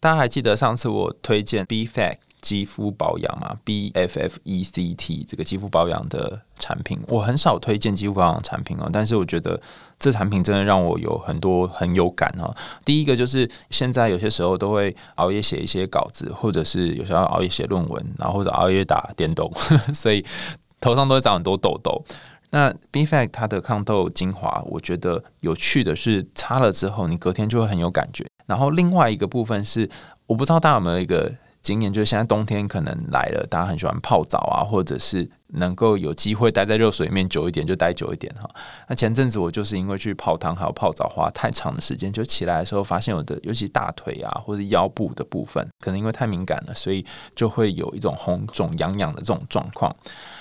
大家还记得上次我推荐 B Fact 肌肤保养吗？B F F E C T 这个肌肤保养的产品，我很少推荐肌肤保养产品哦，但是我觉得这产品真的让我有很多很有感哦。第一个就是现在有些时候都会熬夜写一些稿子，或者是有时候熬夜写论文，然后或者熬夜打电动，所以头上都会长很多痘痘。那 B Fac 它的抗痘精华，我觉得有趣的是擦了之后，你隔天就会很有感觉。然后另外一个部分是，我不知道大家有没有一个经验，就是现在冬天可能来了，大家很喜欢泡澡啊，或者是。能够有机会待在热水里面久一点就待久一点哈。那前阵子我就是因为去泡汤还有泡澡花太长的时间，就起来的时候发现我的尤其大腿啊或者腰部的部分，可能因为太敏感了，所以就会有一种红肿痒痒的这种状况。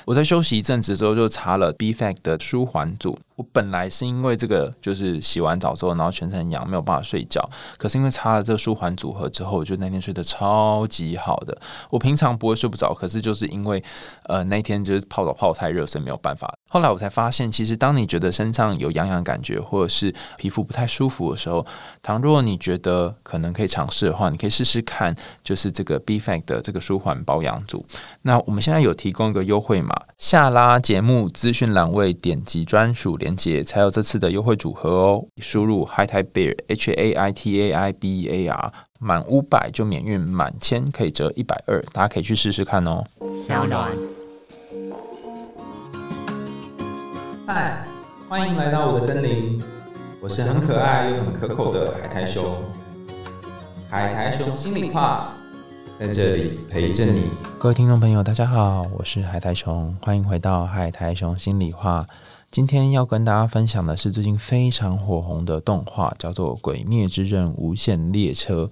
我在休息一阵子之后就擦了 Bfac 的舒缓组。我本来是因为这个就是洗完澡之后然后全身痒没有办法睡觉，可是因为擦了这个舒缓组合之后，我就那天睡得超级好的。我平常不会睡不着，可是就是因为呃那天就。泡澡泡太热，所以没有办法。后来我才发现，其实当你觉得身上有痒痒感觉，或者是皮肤不太舒服的时候，倘若你觉得可能可以尝试的话，你可以试试看，就是这个 B Fac 的这个舒缓保养组。那我们现在有提供一个优惠码，下拉节目资讯栏位点击专属链接，才有这次的优惠组合哦。输入 Hi Tai Bear H A I T A I B E A R 满五百就免运，满千可以折一百二，大家可以去试试看哦。小暖。嗨，欢迎来到我的森林，我是很可爱又很可口的海苔熊。海苔熊心里话，在这里陪着你。各位听众朋友，大家好，我是海苔熊，欢迎回到海苔熊心里话。今天要跟大家分享的是最近非常火红的动画，叫做《鬼灭之刃：无限列车》。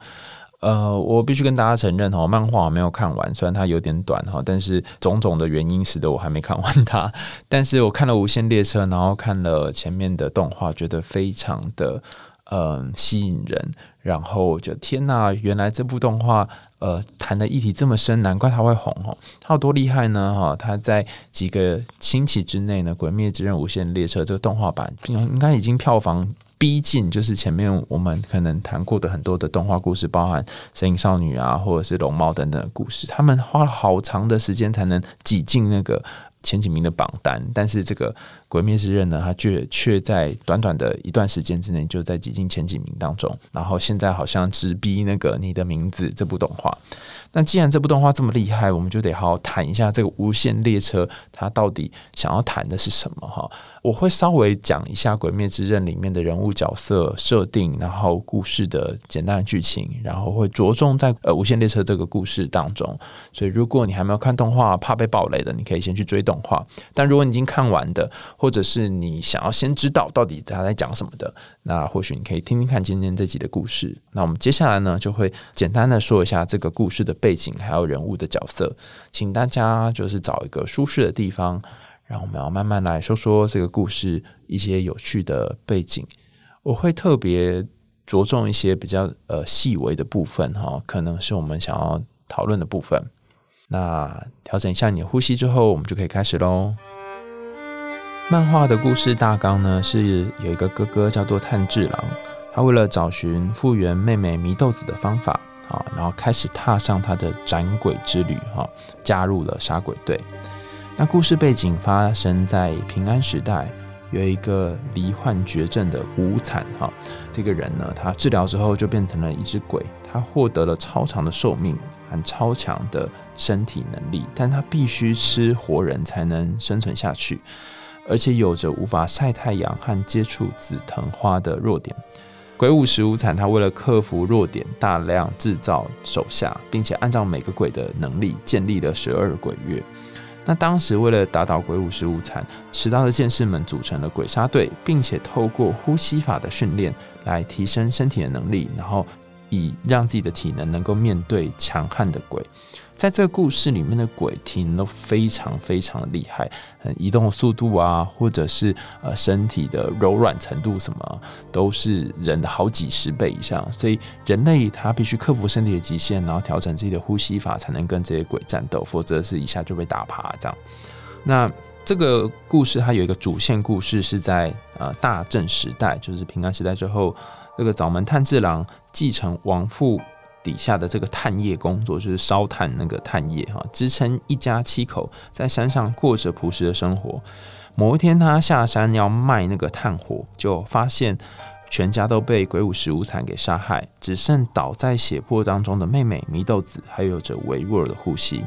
呃，我必须跟大家承认哈，漫画我没有看完，虽然它有点短哈，但是种种的原因使得我还没看完它。但是我看了《无限列车》，然后看了前面的动画，觉得非常的嗯吸引人。然后我就天呐，原来这部动画呃谈的议题这么深，难怪它会红哦。它有多厉害呢？哈，它在几个星期之内呢，《鬼灭之刃：无限列车》这个动画版应该已经票房。逼近就是前面我们可能谈过的很多的动画故事，包含《神隐少女》啊，或者是《龙猫》等等的故事，他们花了好长的时间才能挤进那个前几名的榜单，但是这个。《鬼灭之刃》呢，它却却在短短的一段时间之内就在挤进前几名当中，然后现在好像直逼那个《你的名字》这部动画。那既然这部动画这么厉害，我们就得好好谈一下这个《无限列车》它到底想要谈的是什么哈？我会稍微讲一下《鬼灭之刃》里面的人物角色设定，然后故事的简单的剧情，然后会着重在呃《无限列车》这个故事当中。所以如果你还没有看动画，怕被暴雷的，你可以先去追动画；但如果你已经看完的，或者是你想要先知道到底他在讲什么的，那或许你可以听听看今天这集的故事。那我们接下来呢，就会简单的说一下这个故事的背景，还有人物的角色。请大家就是找一个舒适的地方，然后我们要慢慢来说说这个故事一些有趣的背景。我会特别着重一些比较呃细微的部分哈，可能是我们想要讨论的部分。那调整一下你的呼吸之后，我们就可以开始喽。漫画的故事大纲呢，是有一个哥哥叫做炭治郎，他为了找寻复原妹妹祢豆子的方法，啊，然后开始踏上他的斩鬼之旅，哈，加入了杀鬼队。那故事背景发生在平安时代，有一个罹患绝症的无惨，哈，这个人呢，他治疗之后就变成了一只鬼，他获得了超长的寿命和超强的身体能力，但他必须吃活人才能生存下去。而且有着无法晒太阳和接触紫藤花的弱点。鬼舞石无惨，他为了克服弱点，大量制造手下，并且按照每个鬼的能力建立了十二鬼月。那当时为了打倒鬼舞石无惨，迟到的剑士们组成了鬼杀队，并且透过呼吸法的训练来提升身体的能力，然后以让自己的体能能够面对强悍的鬼。在这个故事里面的鬼体能都非常非常的厉害，很移动速度啊，或者是呃身体的柔软程度什么，都是人的好几十倍以上。所以人类他必须克服身体的极限，然后调整自己的呼吸法，才能跟这些鬼战斗，否则是一下就被打趴这样。那这个故事它有一个主线故事是在呃大正时代，就是平安时代之后，这个早门炭治郎继承王父。底下的这个炭业工作，就是烧炭那个炭业哈，支撑一家七口在山上过着朴实的生活。某一天，他下山要卖那个炭火，就发现全家都被鬼舞十五惨给杀害，只剩倒在血泊当中的妹妹祢豆子还有着微弱的呼吸。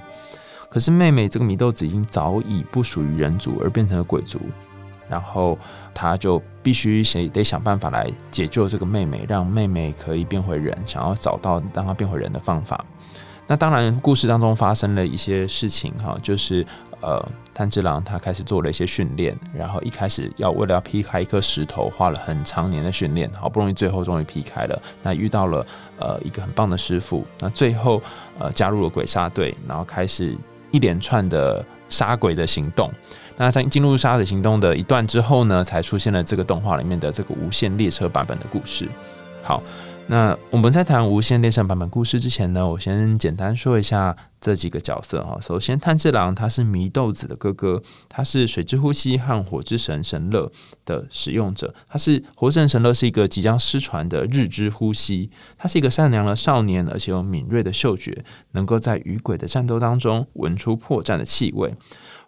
可是妹妹这个祢豆子已经早已不属于人族，而变成了鬼族。然后他就必须谁得想办法来解救这个妹妹，让妹妹可以变回人，想要找到让她变回人的方法。那当然，故事当中发生了一些事情哈，就是呃，炭治郎他开始做了一些训练，然后一开始要为了要劈开一颗石头，花了很长年的训练，好不容易最后终于劈开了。那遇到了呃一个很棒的师傅，那最后呃加入了鬼杀队，然后开始一连串的杀鬼的行动。那在进入杀子行动的一段之后呢，才出现了这个动画里面的这个无限列车版本的故事。好，那我们在谈无限列车版本故事之前呢，我先简单说一下这几个角色哈。首先，炭治郎他是祢豆子的哥哥，他是水之呼吸和火之神神乐的使用者。他是火神神乐是一个即将失传的日之呼吸。他是一个善良的少年，而且有敏锐的嗅觉，能够在与鬼的战斗当中闻出破绽的气味。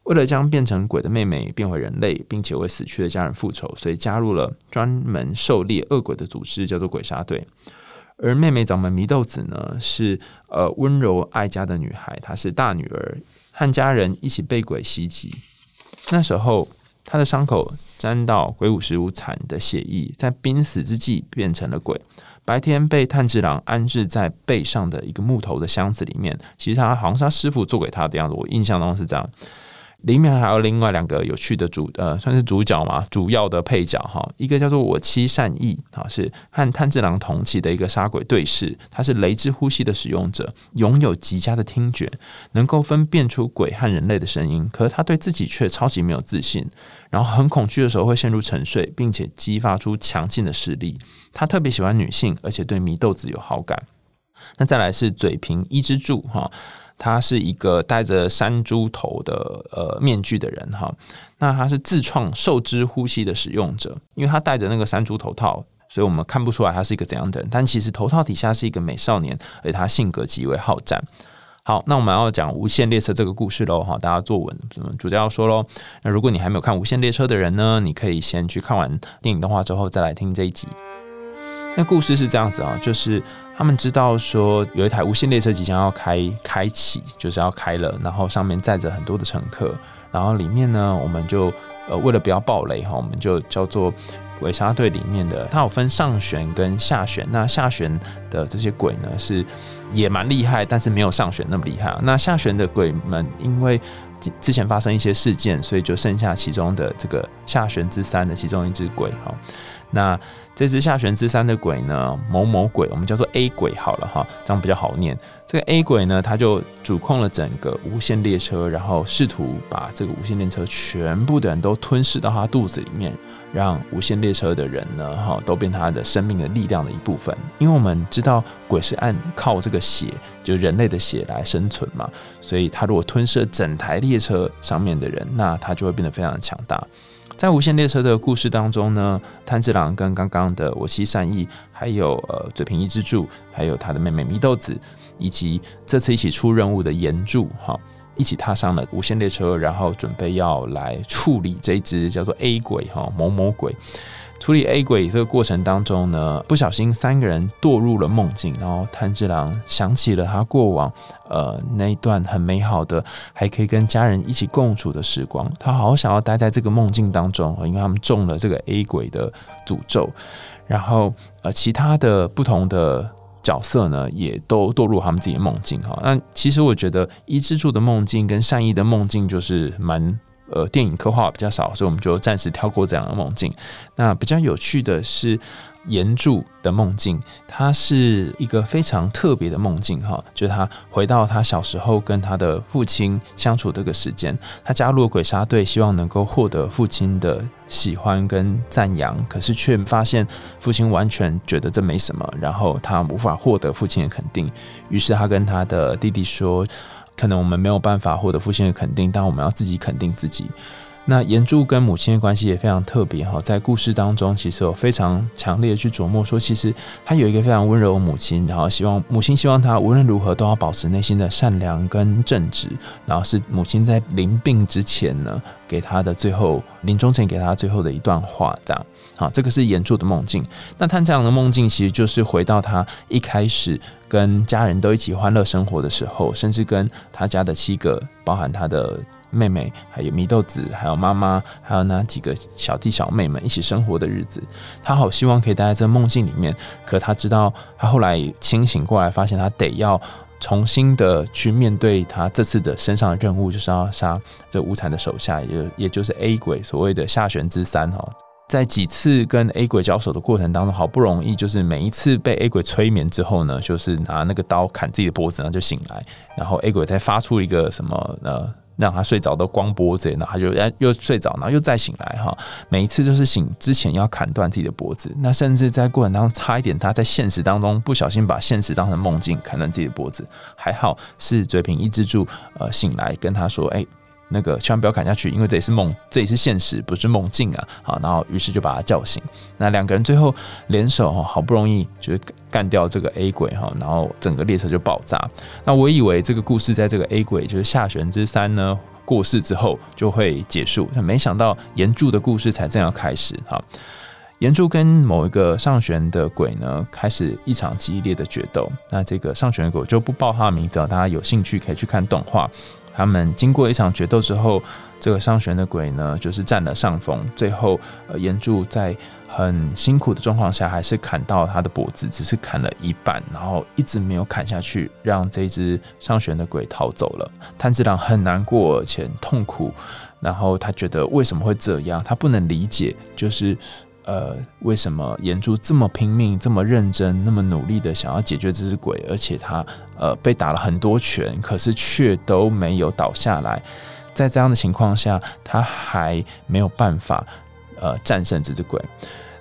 为了将变成鬼的妹妹变回人类，并且为死去的家人复仇，所以加入了专门狩猎恶鬼的组织，叫做鬼杀队。而妹妹掌门祢豆子呢，是呃温柔爱家的女孩，她是大女儿，和家人一起被鬼袭击。那时候，她的伤口沾到鬼舞十五惨的血液，在濒死之际变成了鬼。白天被炭治郎安置在背上的一个木头的箱子里面，其实他好像是他师傅做给他的样子，我印象当中是这样。里面还有另外两个有趣的主呃，算是主角嘛，主要的配角哈。一个叫做我妻善意啊，是和炭治郎同期的一个杀鬼对视。他是雷之呼吸的使用者，拥有极佳的听觉，能够分辨出鬼和人类的声音。可是他对自己却超级没有自信，然后很恐惧的时候会陷入沉睡，并且激发出强劲的实力。他特别喜欢女性，而且对祢豆子有好感。那再来是嘴平一之助哈。他是一个戴着山猪头的呃面具的人哈，那他是自创受之呼吸的使用者，因为他戴着那个山猪头套，所以我们看不出来他是一个怎样的人，但其实头套底下是一个美少年，而他性格极为好战。好，那我们要讲无限列车这个故事喽哈，大家坐稳，主角要说喽。那如果你还没有看无限列车的人呢，你可以先去看完电影动画之后再来听这一集。那故事是这样子啊，就是他们知道说有一台无线列车即将要开开启，就是要开了，然后上面载着很多的乘客，然后里面呢，我们就呃为了不要暴雷哈，我们就叫做鬼杀队里面的，它有分上旋跟下旋，那下旋的这些鬼呢是也蛮厉害，但是没有上旋那么厉害。那下旋的鬼们因为之前发生一些事件，所以就剩下其中的这个下旋之三的其中一只鬼哈。那这只下旋之三的鬼呢，某某鬼，我们叫做 A 鬼好了哈，这样比较好念。这个 A 鬼呢，他就主控了整个无限列车，然后试图把这个无限列车全部的人都吞噬到他肚子里面，让无限列车的人呢，哈，都变他的生命的力量的一部分。因为我们知道鬼是按靠这个血，就人类的血来生存嘛，所以他如果吞噬整台列车上面的人，那他就会变得非常的强大。在无限列车的故事当中呢，炭治郎跟刚刚的我妻善意，还有呃嘴平一之助，还有他的妹妹祢豆子，以及这次一起出任务的岩柱，哈，一起踏上了无限列车，然后准备要来处理这只叫做 A 鬼哈某某鬼。处理 A 鬼这个过程当中呢，不小心三个人堕入了梦境，然后炭治郎想起了他过往，呃，那一段很美好的，还可以跟家人一起共处的时光，他好想要待在这个梦境当中，因为他们中了这个 A 鬼的诅咒，然后呃，其他的不同的角色呢，也都堕入他们自己的梦境哈。那其实我觉得伊之助的梦境跟善意的梦境就是蛮。呃，电影刻画比较少，所以我们就暂时跳过这样的梦境。那比较有趣的是岩柱的梦境，它是一个非常特别的梦境哈，就是他回到他小时候跟他的父亲相处这个时间，他加入了鬼杀队，希望能够获得父亲的喜欢跟赞扬，可是却发现父亲完全觉得这没什么，然后他无法获得父亲的肯定，于是他跟他的弟弟说。可能我们没有办法获得父亲的肯定，但我们要自己肯定自己。那岩柱跟母亲的关系也非常特别哈，在故事当中，其实我非常强烈的去琢磨说，其实他有一个非常温柔的母亲，然后希望母亲希望他无论如何都要保持内心的善良跟正直，然后是母亲在临病之前呢，给他的最后临终前给他最后的一段话，这样好，这个是岩柱的梦境。那他这样的梦境其实就是回到他一开始跟家人都一起欢乐生活的时候，甚至跟他家的七个，包含他的。妹妹，还有米豆子，还有妈妈，还有那几个小弟小妹们一起生活的日子，他好希望可以待在这梦境里面。可他知道，他后来清醒过来，发现他得要重新的去面对他这次的身上的任务，就是要杀这无惨的手下，也也就是 A 鬼所谓的下旋之三哈。在几次跟 A 鬼交手的过程当中，好不容易就是每一次被 A 鬼催眠之后呢，就是拿那个刀砍自己的脖子，然后就醒来，然后 A 鬼再发出一个什么呃。让他睡着都光脖子，然后他就又睡着，然后又再醒来哈。每一次就是醒之前要砍断自己的脖子，那甚至在过程当中差一点，他在现实当中不小心把现实当成梦境，砍断自己的脖子。还好是嘴平抑制住，呃，醒来跟他说，哎。那个千万不要砍下去，因为这也是梦，这也是现实，不是梦境啊！好，然后于是就把他叫醒。那两个人最后联手，好不容易就是干掉这个 A 鬼哈，然后整个列车就爆炸。那我以为这个故事在这个 A 鬼就是下旋之三呢过世之后就会结束，那没想到岩柱的故事才正要开始哈。岩柱跟某一个上旋的鬼呢开始一场激烈的决斗。那这个上旋的鬼就不报他的名字，大家有兴趣可以去看动画。他们经过一场决斗之后，这个上旋的鬼呢，就是占了上风。最后，呃，岩柱在很辛苦的状况下，还是砍到他的脖子，只是砍了一半，然后一直没有砍下去，让这只上旋的鬼逃走了。炭治郎很难过且痛苦，然后他觉得为什么会这样？他不能理解，就是。呃，为什么岩珠这么拼命、这么认真、那么努力的想要解决这只鬼，而且他呃被打了很多拳，可是却都没有倒下来？在这样的情况下，他还没有办法呃战胜这只鬼。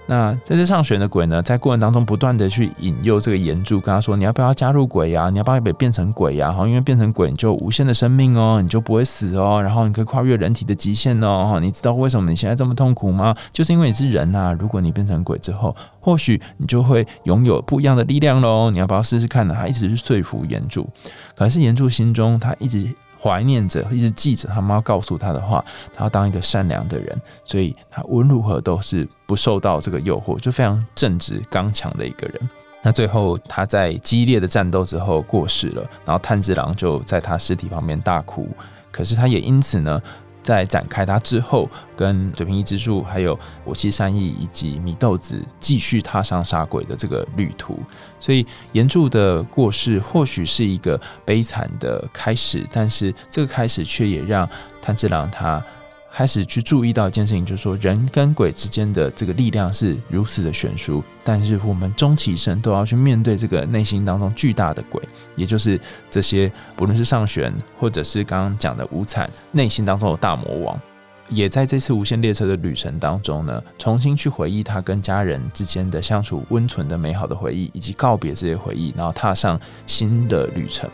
那在这上旋的鬼呢，在过程当中不断的去引诱这个岩柱，跟他说：“你要不要加入鬼呀？你要不要也变成鬼呀？哈，因为变成鬼你就无限的生命哦，你就不会死哦，然后你可以跨越人体的极限哦。哈，你知道为什么你现在这么痛苦吗？就是因为你是人呐。如果你变成鬼之后，或许你就会拥有不一样的力量喽。你要不要试试看呢？他一直去说服岩柱，可是岩柱心中他一直。怀念着，一直记着他妈告诉他的话，他要当一个善良的人，所以他无论如何都是不受到这个诱惑，就非常正直刚强的一个人。那最后他在激烈的战斗之后过世了，然后炭治郎就在他尸体旁边大哭，可是他也因此呢。在展开它之后，跟水平一之助，还有我妻善意以及米豆子继续踏上杀鬼的这个旅途。所以岩柱的过世或许是一个悲惨的开始，但是这个开始却也让炭治郎他。开始去注意到一件事情，就是说人跟鬼之间的这个力量是如此的悬殊，但是我们终其一生都要去面对这个内心当中巨大的鬼，也就是这些不论是上旋或者是刚刚讲的无惨内心当中的大魔王，也在这次无限列车的旅程当中呢，重新去回忆他跟家人之间的相处温存的美好的回忆，以及告别这些回忆，然后踏上新的旅程。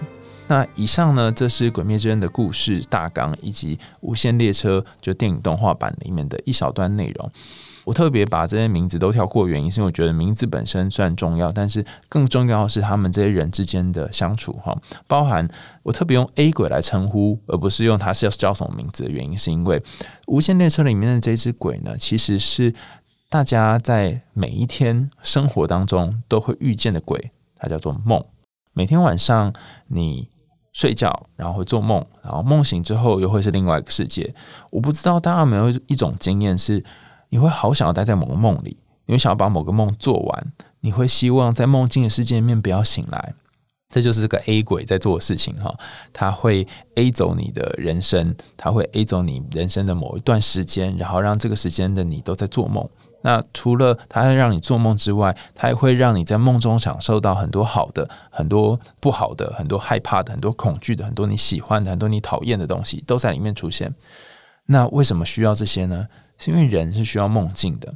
那以上呢，这是《鬼灭之刃》的故事大纲，以及《无限列车》就电影动画版里面的一小段内容。我特别把这些名字都跳过，原因是因为我觉得名字本身虽然重要，但是更重要的是他们这些人之间的相处哈。包含我特别用 A 鬼来称呼，而不是用他是要叫什么名字的原因，是因为《无限列车》里面的这只鬼呢，其实是大家在每一天生活当中都会遇见的鬼，它叫做梦。每天晚上你。睡觉，然后会做梦，然后梦醒之后又会是另外一个世界。我不知道大家有没有一种经验，是你会好想要待在某个梦里，你会想要把某个梦做完，你会希望在梦境的世界里面不要醒来。这就是这个 A 鬼在做的事情哈，他会 A 走你的人生，他会 A 走你人生的某一段时间，然后让这个时间的你都在做梦。那除了它会让你做梦之外，它也会让你在梦中享受到很多好的、很多不好的、很多害怕的、很多恐惧的、很多你喜欢的、很多你讨厌的东西都在里面出现。那为什么需要这些呢？是因为人是需要梦境的。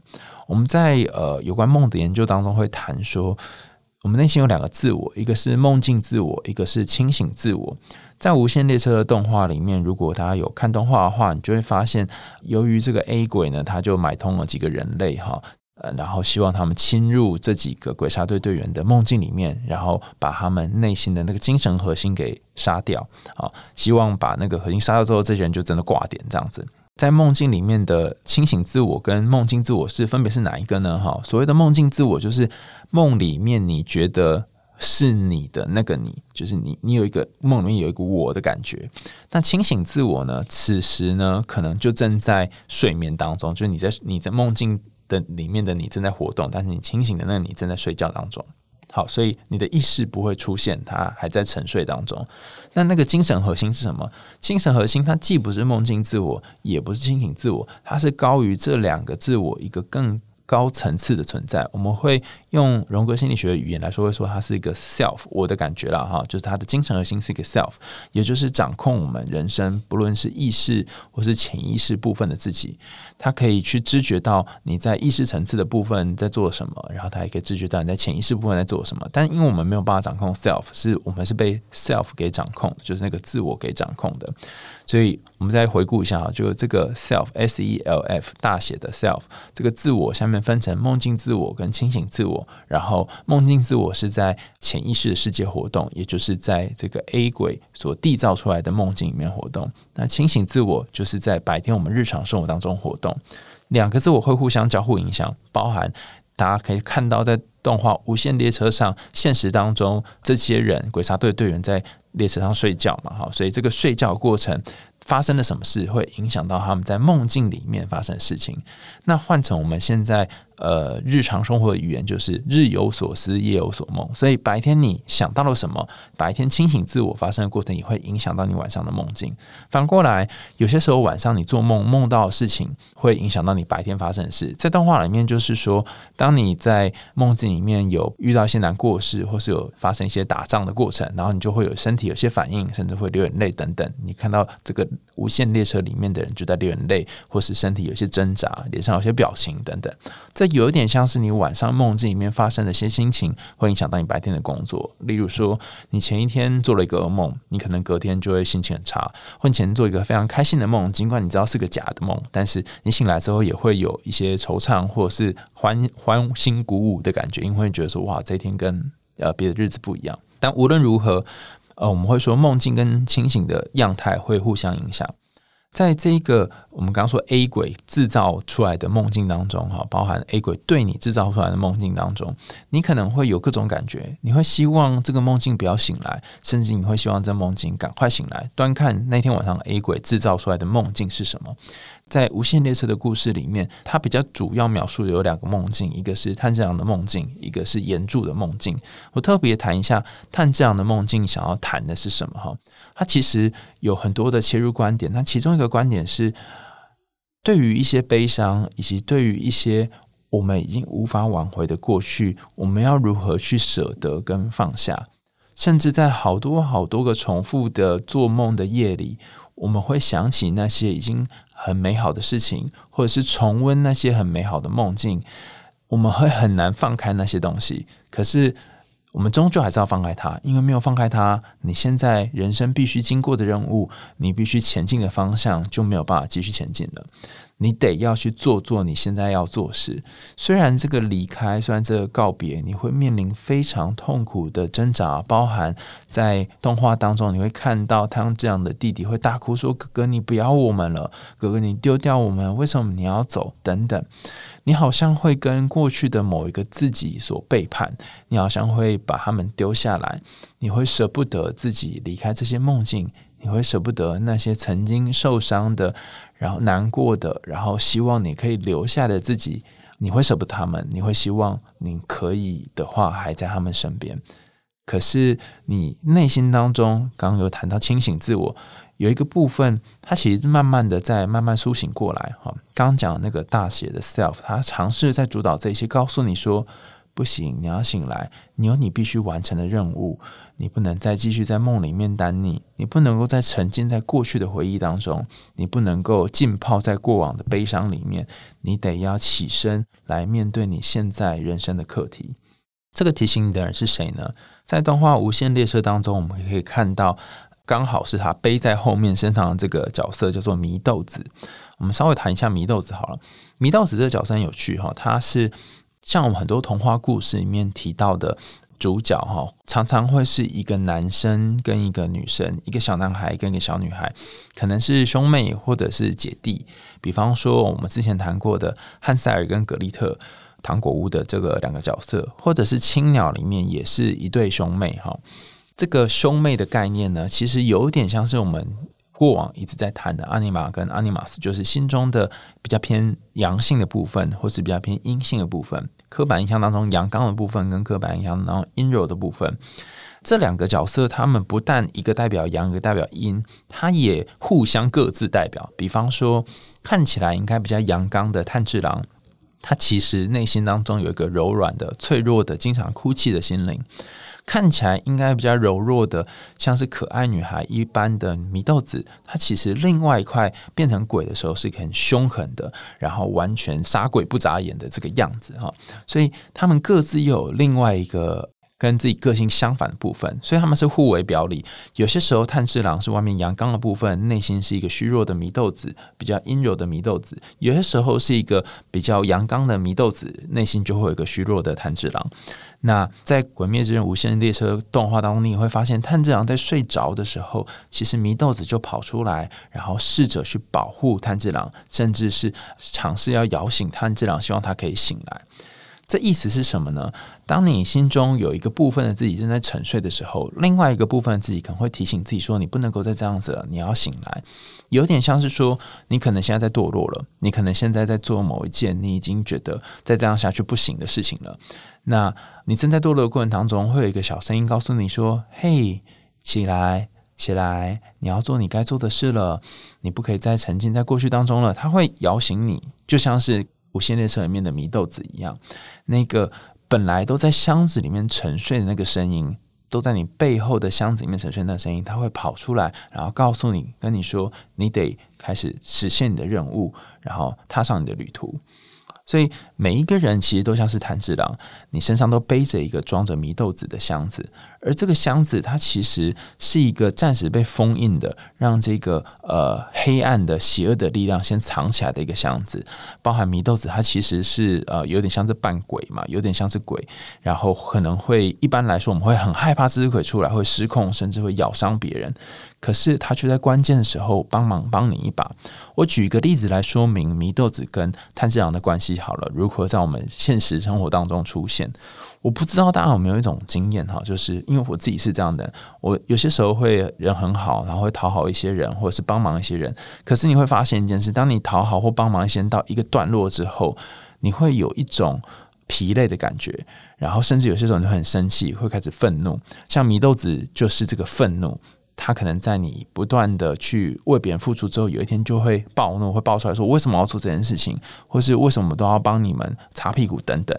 我们在呃有关梦的研究当中会谈说，我们内心有两个自我，一个是梦境自我，一个是清醒自我。在《无限列车》的动画里面，如果大家有看动画的话，你就会发现，由于这个 A 鬼呢，他就买通了几个人类哈，呃，然后希望他们侵入这几个鬼杀队队员的梦境里面，然后把他们内心的那个精神核心给杀掉啊，希望把那个核心杀掉之后，这些人就真的挂点这样子。在梦境里面的清醒自我跟梦境自我是分别是哪一个呢？哈，所谓的梦境自我就是梦里面你觉得。是你的那个你，就是你，你有一个梦里面有一个我的感觉。那清醒自我呢？此时呢，可能就正在睡眠当中，就是你在你在梦境的里面的你正在活动，但是你清醒的那个你正在睡觉当中。好，所以你的意识不会出现，它还在沉睡当中。那那个精神核心是什么？精神核心它既不是梦境自我，也不是清醒自我，它是高于这两个自我一个更高层次的存在。我们会。用荣格心理学的语言来说，会说它是一个 self，我的感觉了哈，就是它的精神核心是一个 self，也就是掌控我们人生，不论是意识或是潜意识部分的自己，它可以去知觉到你在意识层次的部分在做什么，然后它也可以知觉到你在潜意识部分在做什么。但因为我们没有办法掌控 self，是我们是被 self 给掌控，就是那个自我给掌控的。所以我们再回顾一下啊，就这个 self s e l f 大写的 self，这个自我下面分成梦境自我跟清醒自我。然后梦境自我是在潜意识的世界活动，也就是在这个 A 轨所缔造出来的梦境里面活动。那清醒自我就是在白天我们日常生活当中活动。两个自我会互相交互影响，包含大家可以看到在动画《无限列车》上，现实当中这些人鬼杀队队员在列车上睡觉嘛，哈，所以这个睡觉过程。发生了什么事会影响到他们在梦境里面发生的事情？那换成我们现在呃日常生活的语言，就是日有所思，夜有所梦。所以白天你想到了什么，白天清醒自我发生的过程也会影响到你晚上的梦境。反过来，有些时候晚上你做梦梦到的事情，会影响到你白天发生的事。在动画里面，就是说，当你在梦境里面有遇到一些难过事，或是有发生一些打仗的过程，然后你就会有身体有些反应，甚至会流眼泪等等。你看到这个。无限列车里面的人就在流眼泪，或是身体有些挣扎，脸上有些表情等等。这有一点像是你晚上梦境里面发生的一些心情，会影响到你白天的工作。例如说，你前一天做了一个噩梦，你可能隔天就会心情很差；或前做一个非常开心的梦，尽管你知道是个假的梦，但是你醒来之后也会有一些惆怅，或者是欢欢欣鼓舞的感觉，因为觉得说哇，这一天跟呃别的日子不一样。但无论如何。呃，我们会说梦境跟清醒的样态会互相影响。在这个我们刚刚说 A 鬼制造出来的梦境当中，哈，包含 A 鬼对你制造出来的梦境当中，你可能会有各种感觉。你会希望这个梦境不要醒来，甚至你会希望这梦境赶快醒来。端看那天晚上 A 鬼制造出来的梦境是什么。在《无限列车》的故事里面，它比较主要描述有两个梦境，一个是探这样的梦境，一个是岩柱的梦境。我特别谈一下探这样的梦境，想要谈的是什么？哈，它其实有很多的切入观点。那其中一个观点是，对于一些悲伤，以及对于一些我们已经无法挽回的过去，我们要如何去舍得跟放下？甚至在好多好多个重复的做梦的夜里，我们会想起那些已经。很美好的事情，或者是重温那些很美好的梦境，我们会很难放开那些东西。可是，我们终究还是要放开它，因为没有放开它，你现在人生必须经过的任务，你必须前进的方向就没有办法继续前进了。你得要去做做你现在要做事。虽然这个离开，虽然这个告别，你会面临非常痛苦的挣扎，包含在动画当中，你会看到他这样的弟弟会大哭说：“哥哥，你不要我们了，哥哥，你丢掉我们，为什么你要走？”等等，你好像会跟过去的某一个自己所背叛，你好像会把他们丢下来，你会舍不得自己离开这些梦境，你会舍不得那些曾经受伤的。然后难过的，然后希望你可以留下的自己，你会舍不得他们，你会希望你可以的话还在他们身边。可是你内心当中，刚刚有谈到清醒自我，有一个部分，它其实慢慢的在慢慢苏醒过来。哈，刚刚讲那个大写的 self，它尝试在主导这些，告诉你说。不行，你要醒来，你有你必须完成的任务，你不能再继续在梦里面单溺，你不能够再沉浸在过去的回忆当中，你不能够浸泡在过往的悲伤里面，你得要起身来面对你现在人生的课题。这个提醒你的人是谁呢？在动画《无限列车》当中，我们可以看到，刚好是他背在后面身上的这个角色叫做祢豆子。我们稍微谈一下祢豆子好了。祢豆子这个角色很有趣哈，他是像我们很多童话故事里面提到的主角哈，常常会是一个男生跟一个女生，一个小男孩跟一个小女孩，可能是兄妹或者是姐弟。比方说，我们之前谈过的汉塞尔跟格丽特。糖果屋的这个两个角色，或者是青鸟里面也是一对兄妹哈。这个兄妹的概念呢，其实有点像是我们过往一直在谈的阿尼玛跟阿尼玛斯，就是心中的比较偏阳性的部分，或是比较偏阴性的部分。刻板印象当中阳刚的部分，跟刻板印象当中阴柔的部分，这两个角色，他们不但一个代表阳，一个代表阴，它也互相各自代表。比方说，看起来应该比较阳刚的炭治郎。他其实内心当中有一个柔软的、脆弱的、经常哭泣的心灵，看起来应该比较柔弱的，像是可爱女孩一般的祢豆子。她其实另外一块变成鬼的时候是很凶狠的，然后完全杀鬼不眨眼的这个样子哈。所以他们各自又有另外一个。跟自己个性相反的部分，所以他们是互为表里。有些时候，炭治郎是外面阳刚的部分，内心是一个虚弱的祢豆子，比较阴柔的祢豆子；有些时候是一个比较阳刚的祢豆子，内心就会有一个虚弱的炭治郎。那在《鬼灭之刃：无限列车》动画当中，你会发现炭治郎在睡着的时候，其实祢豆子就跑出来，然后试着去保护炭治郎，甚至是尝试要摇醒炭治郎，希望他可以醒来。这意思是什么呢？当你心中有一个部分的自己正在沉睡的时候，另外一个部分的自己可能会提醒自己说：“你不能够再这样子了，你要醒来。”有点像是说，你可能现在在堕落了，你可能现在在做某一件你已经觉得再这样下去不行的事情了。那你正在堕落的过程当中，会有一个小声音告诉你说：“嘿，起来，起来，你要做你该做的事了，你不可以再沉浸在过去当中了。”他会摇醒你，就像是。无限列车里面的祢豆子一样，那个本来都在箱子里面沉睡的那个声音，都在你背后的箱子里面沉睡那个声音，它会跑出来，然后告诉你，跟你说，你得开始实现你的任务，然后踏上你的旅途。所以每一个人其实都像是炭治郎，你身上都背着一个装着祢豆子的箱子。而这个箱子，它其实是一个暂时被封印的，让这个呃黑暗的邪恶的力量先藏起来的一个箱子。包含祢豆子，它其实是呃有点像是扮鬼嘛，有点像是鬼，然后可能会一般来说我们会很害怕这只鬼出来会失控，甚至会咬伤别人。可是他却在关键的时候帮忙帮你一把。我举一个例子来说明祢豆子跟炭治郎的关系好了，如何在我们现实生活当中出现。我不知道大家有没有一种经验哈，就是因为我自己是这样的，我有些时候会人很好，然后会讨好一些人，或者是帮忙一些人。可是你会发现一件事，当你讨好或帮忙一些人到一个段落之后，你会有一种疲累的感觉，然后甚至有些时候你会很生气，会开始愤怒。像祢豆子就是这个愤怒，他可能在你不断的去为别人付出之后，有一天就会暴怒，会爆出来说为什么要做这件事情，或是为什么都要帮你们擦屁股等等。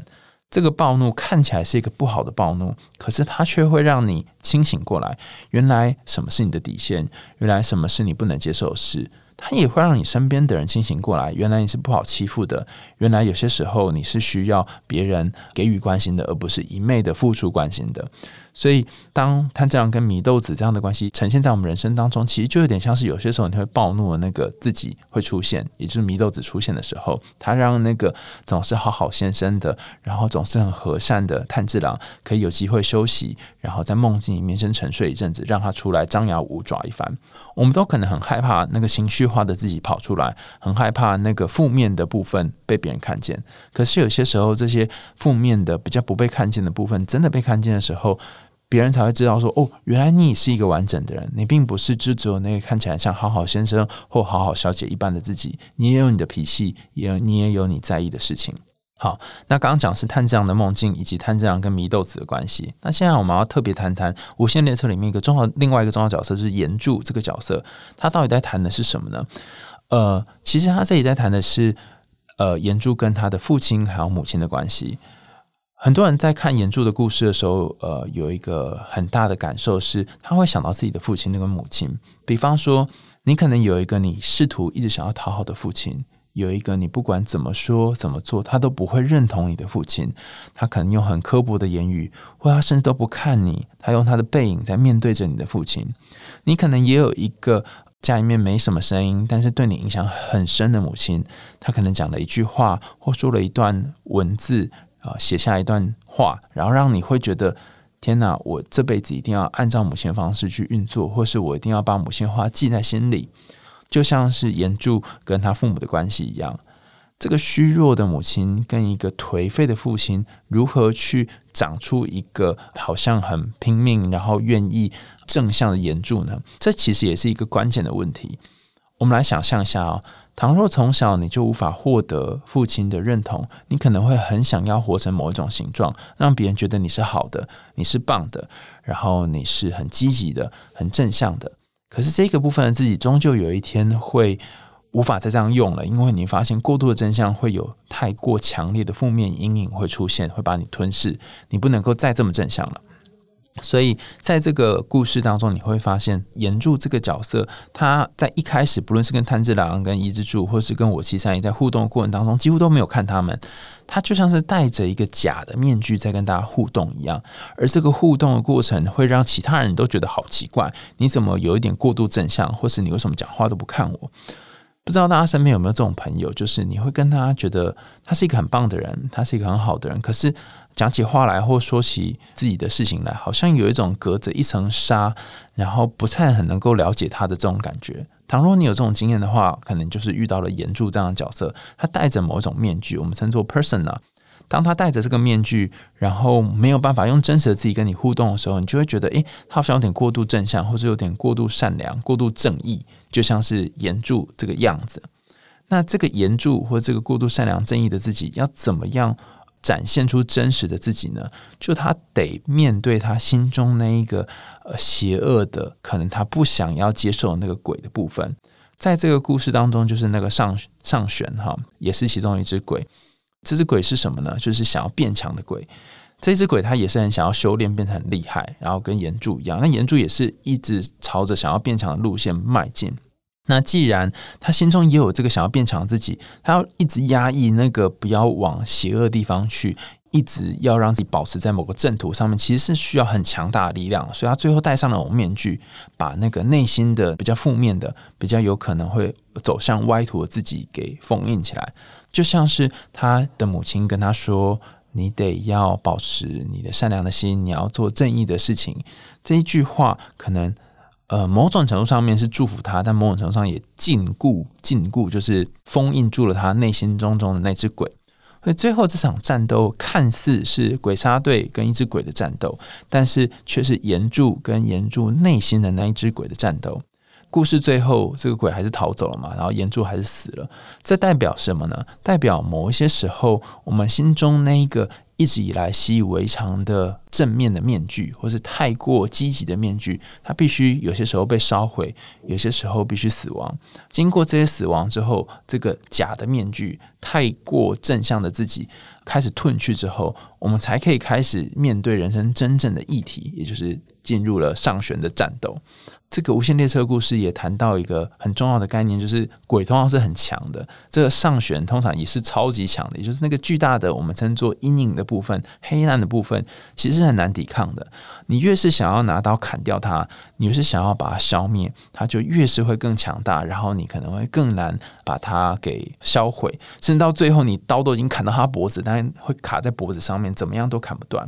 这个暴怒看起来是一个不好的暴怒，可是它却会让你清醒过来。原来什么是你的底线？原来什么是你不能接受的事？它也会让你身边的人清醒过来。原来你是不好欺负的。原来有些时候你是需要别人给予关心的，而不是一昧的付出关心的。所以，当他这样跟米豆子这样的关系呈现在我们人生当中，其实就有点像是有些时候你会暴怒的那个自己会出现，也就是米豆子出现的时候，他让那个总是好好先生的，然后总是很和善的炭治郎可以有机会休息，然后在梦境里面先沉睡一阵子，让他出来张牙舞爪一番。我们都可能很害怕那个情绪化的自己跑出来，很害怕那个负面的部分被别人看见。可是有些时候，这些负面的比较不被看见的部分，真的被看见的时候，别人才会知道说：“哦，原来你是一个完整的人，你并不是就只有那个看起来像好好先生或好好小姐一般的自己，你也有你的脾气，也你也有你在意的事情。”好，那刚刚讲是炭治郎的梦境，以及炭治郎跟祢豆子的关系。那现在我们要特别谈谈《无限列车》里面一个重要、另外一个重要角色，就是岩柱这个角色，他到底在谈的是什么呢？呃，其实他这里在谈的是，呃，岩柱跟他的父亲还有母亲的关系。很多人在看岩柱的故事的时候，呃，有一个很大的感受是，他会想到自己的父亲那个母亲。比方说，你可能有一个你试图一直想要讨好的父亲，有一个你不管怎么说怎么做，他都不会认同你的父亲。他可能用很刻薄的言语，或他甚至都不看你，他用他的背影在面对着你的父亲。你可能也有一个家里面没什么声音，但是对你影响很深的母亲。他可能讲了一句话，或说了一段文字啊，写下一段话，然后让你会觉得天哪，我这辈子一定要按照母亲的方式去运作，或是我一定要把母亲话记在心里。就像是严柱跟他父母的关系一样，这个虚弱的母亲跟一个颓废的父亲，如何去长出一个好像很拼命，然后愿意正向的岩柱呢？这其实也是一个关键的问题。我们来想象一下啊，倘若从小你就无法获得父亲的认同，你可能会很想要活成某一种形状，让别人觉得你是好的，你是棒的，然后你是很积极的、很正向的。可是这个部分的自己，终究有一天会无法再这样用了，因为你发现过度的真相会有太过强烈的负面阴影会出现，会把你吞噬，你不能够再这么正向了。所以在这个故事当中，你会发现岩柱这个角色，他在一开始，不论是跟炭治郎、跟伊之助，或是跟我七三一在互动的过程当中，几乎都没有看他们。他就像是戴着一个假的面具在跟大家互动一样，而这个互动的过程会让其他人都觉得好奇怪。你怎么有一点过度正向，或是你为什么讲话都不看我？不知道大家身边有没有这种朋友，就是你会跟他觉得他是一个很棒的人，他是一个很好的人，可是讲起话来或说起自己的事情来，好像有一种隔着一层纱，然后不太很能够了解他的这种感觉。倘若你有这种经验的话，可能就是遇到了严柱这样的角色，他戴着某一种面具，我们称作 persona。当他戴着这个面具，然后没有办法用真实的自己跟你互动的时候，你就会觉得，诶，他好像有点过度正向，或者有点过度善良、过度正义，就像是严柱这个样子。那这个严柱或这个过度善良、正义的自己，要怎么样？展现出真实的自己呢？就他得面对他心中那一个呃邪恶的，可能他不想要接受那个鬼的部分。在这个故事当中，就是那个上上玄哈，也是其中一只鬼。这只鬼是什么呢？就是想要变强的鬼。这只鬼他也是很想要修炼，变成很厉害，然后跟岩柱一样。那岩柱也是一直朝着想要变强的路线迈进。那既然他心中也有这个想要变强自己，他要一直压抑那个不要往邪恶地方去，一直要让自己保持在某个正途上面，其实是需要很强大的力量。所以他最后戴上了面具，把那个内心的比较负面的、比较有可能会走向歪途的自己给封印起来。就像是他的母亲跟他说：“你得要保持你的善良的心，你要做正义的事情。”这一句话可能。呃，某种程度上面是祝福他，但某种程度上也禁锢、禁锢，就是封印住了他内心中中的那只鬼。所以最后这场战斗看似是鬼杀队跟一只鬼的战斗，但是却是岩柱跟岩柱内心的那一只鬼的战斗。故事最后，这个鬼还是逃走了嘛？然后岩柱还是死了。这代表什么呢？代表某一些时候，我们心中那一个。一直以来习以为常的正面的面具，或是太过积极的面具，它必须有些时候被烧毁，有些时候必须死亡。经过这些死亡之后，这个假的面具，太过正向的自己开始褪去之后，我们才可以开始面对人生真正的议题，也就是进入了上旋的战斗。这个无线列车故事也谈到一个很重要的概念，就是鬼通常是很强的，这个上旋通常也是超级强的，也就是那个巨大的我们称作阴影的部分、黑暗的部分，其实很难抵抗的。你越是想要拿刀砍掉它，你越是想要把它消灭，它就越是会更强大，然后你可能会更难把它给销毁，甚至到最后你刀都已经砍到它脖子，但会卡在脖子上面，怎么样都砍不断。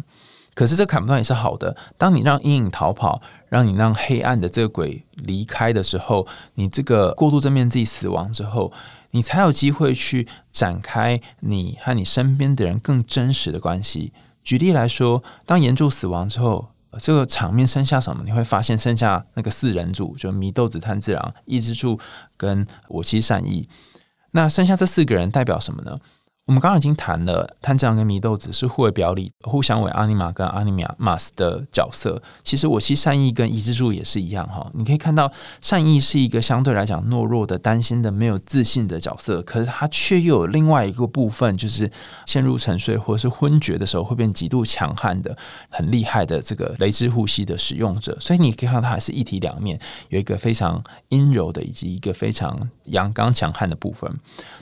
可是这砍不断也是好的。当你让阴影逃跑，让你让黑暗的这个鬼离开的时候，你这个过度正面自己死亡之后，你才有机会去展开你和你身边的人更真实的关系。举例来说，当岩柱死亡之后，这个场面剩下什么？你会发现剩下那个四人组，就祢豆子、炭治郎、伊之助跟我妻善意。那剩下这四个人代表什么呢？我们刚刚已经谈了，炭治郎跟祢豆子是互为表里，互相为阿尼玛跟阿尼玛马斯的角色。其实我西善意跟伊之助也是一样哈。你可以看到，善意是一个相对来讲懦弱的、担心的、没有自信的角色，可是他却又有另外一个部分，就是陷入沉睡或者是昏厥的时候会变极度强悍的、很厉害的这个雷之呼吸的使用者。所以你可以看到，他还是一体两面，有一个非常阴柔的，以及一个非常阳刚强悍的部分。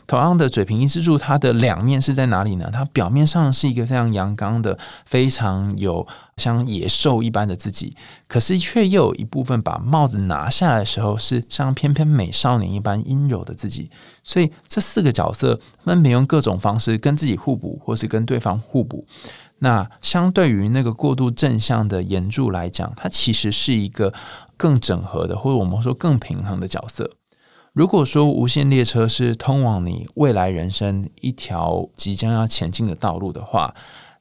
同样的，嘴平伊之助，它的两两面是在哪里呢？它表面上是一个非常阳刚的、非常有像野兽一般的自己，可是却又有一部分把帽子拿下来的时候，是像翩翩美少年一般阴柔的自己。所以这四个角色分别用各种方式跟自己互补，或是跟对方互补。那相对于那个过度正向的岩柱来讲，它其实是一个更整合的，或者我们说更平衡的角色。如果说无限列车是通往你未来人生一条即将要前进的道路的话，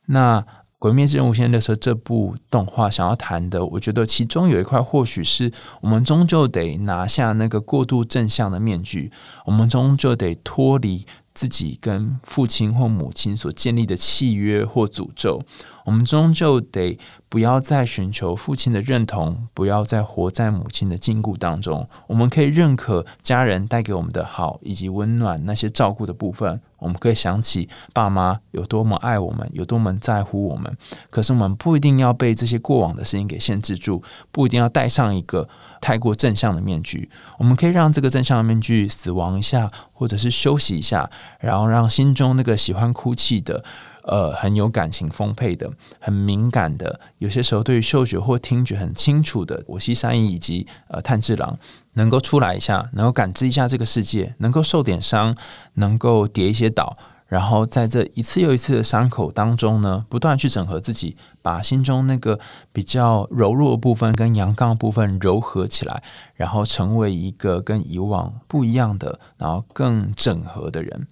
那《鬼灭之刃无限列车》这部动画想要谈的，我觉得其中有一块，或许是我们终究得拿下那个过度正向的面具，我们终究得脱离。自己跟父亲或母亲所建立的契约或诅咒，我们终究得不要再寻求父亲的认同，不要再活在母亲的禁锢当中。我们可以认可家人带给我们的好以及温暖，那些照顾的部分。我们可以想起爸妈有多么爱我们，有多么在乎我们。可是我们不一定要被这些过往的事情给限制住，不一定要戴上一个太过正向的面具。我们可以让这个正向的面具死亡一下，或者是休息一下，然后让心中那个喜欢哭泣的。呃，很有感情丰沛的，很敏感的，有些时候对于嗅觉或听觉很清楚的，我西山一以及呃炭治郎能够出来一下，能够感知一下这个世界，能够受点伤，能够跌一些倒，然后在这一次又一次的伤口当中呢，不断去整合自己，把心中那个比较柔弱的部分跟阳刚部分柔合起来，然后成为一个跟以往不一样的，然后更整合的人。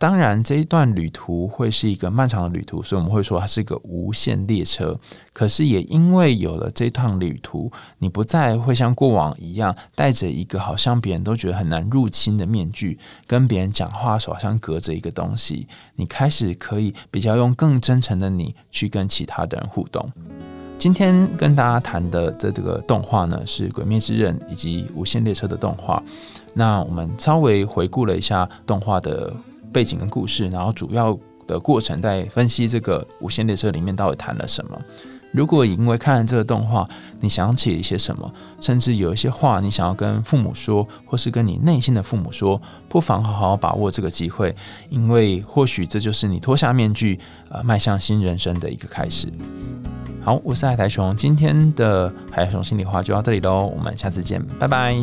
当然，这一段旅途会是一个漫长的旅途，所以我们会说它是一个无限列车。可是也因为有了这趟旅途，你不再会像过往一样戴着一个好像别人都觉得很难入侵的面具，跟别人讲话时好像隔着一个东西。你开始可以比较用更真诚的你去跟其他的人互动。今天跟大家谈的这这个动画呢，是《鬼灭之刃》以及《无限列车》的动画。那我们稍微回顾了一下动画的。背景跟故事，然后主要的过程在分析这个无限列车里面到底谈了什么。如果因为看了这个动画，你想起一些什么，甚至有一些话你想要跟父母说，或是跟你内心的父母说，不妨好好把握这个机会，因为或许这就是你脱下面具，呃，迈向新人生的一个开始。好，我是海苔熊，今天的海苔熊心里话就到这里喽，我们下次见，拜拜。